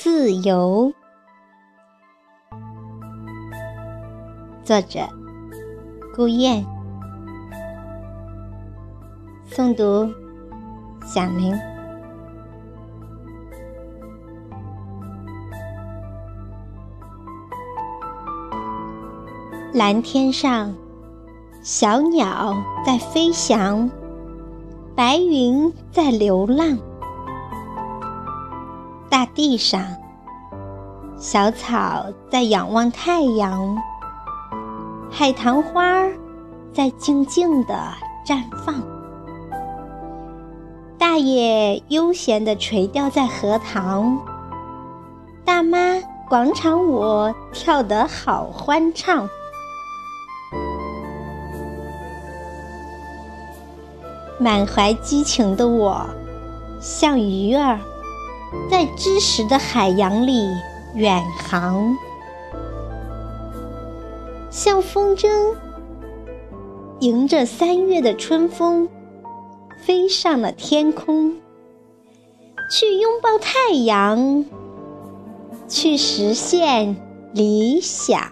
自由。作者：顾燕，诵读：小明。蓝天上，小鸟在飞翔，白云在流浪。大地上，小草在仰望太阳，海棠花在静静的绽放，大爷悠闲地垂钓在荷塘，大妈广场舞跳得好欢畅，满怀激情的我，像鱼儿。在知识的海洋里远航，像风筝，迎着三月的春风，飞上了天空，去拥抱太阳，去实现理想。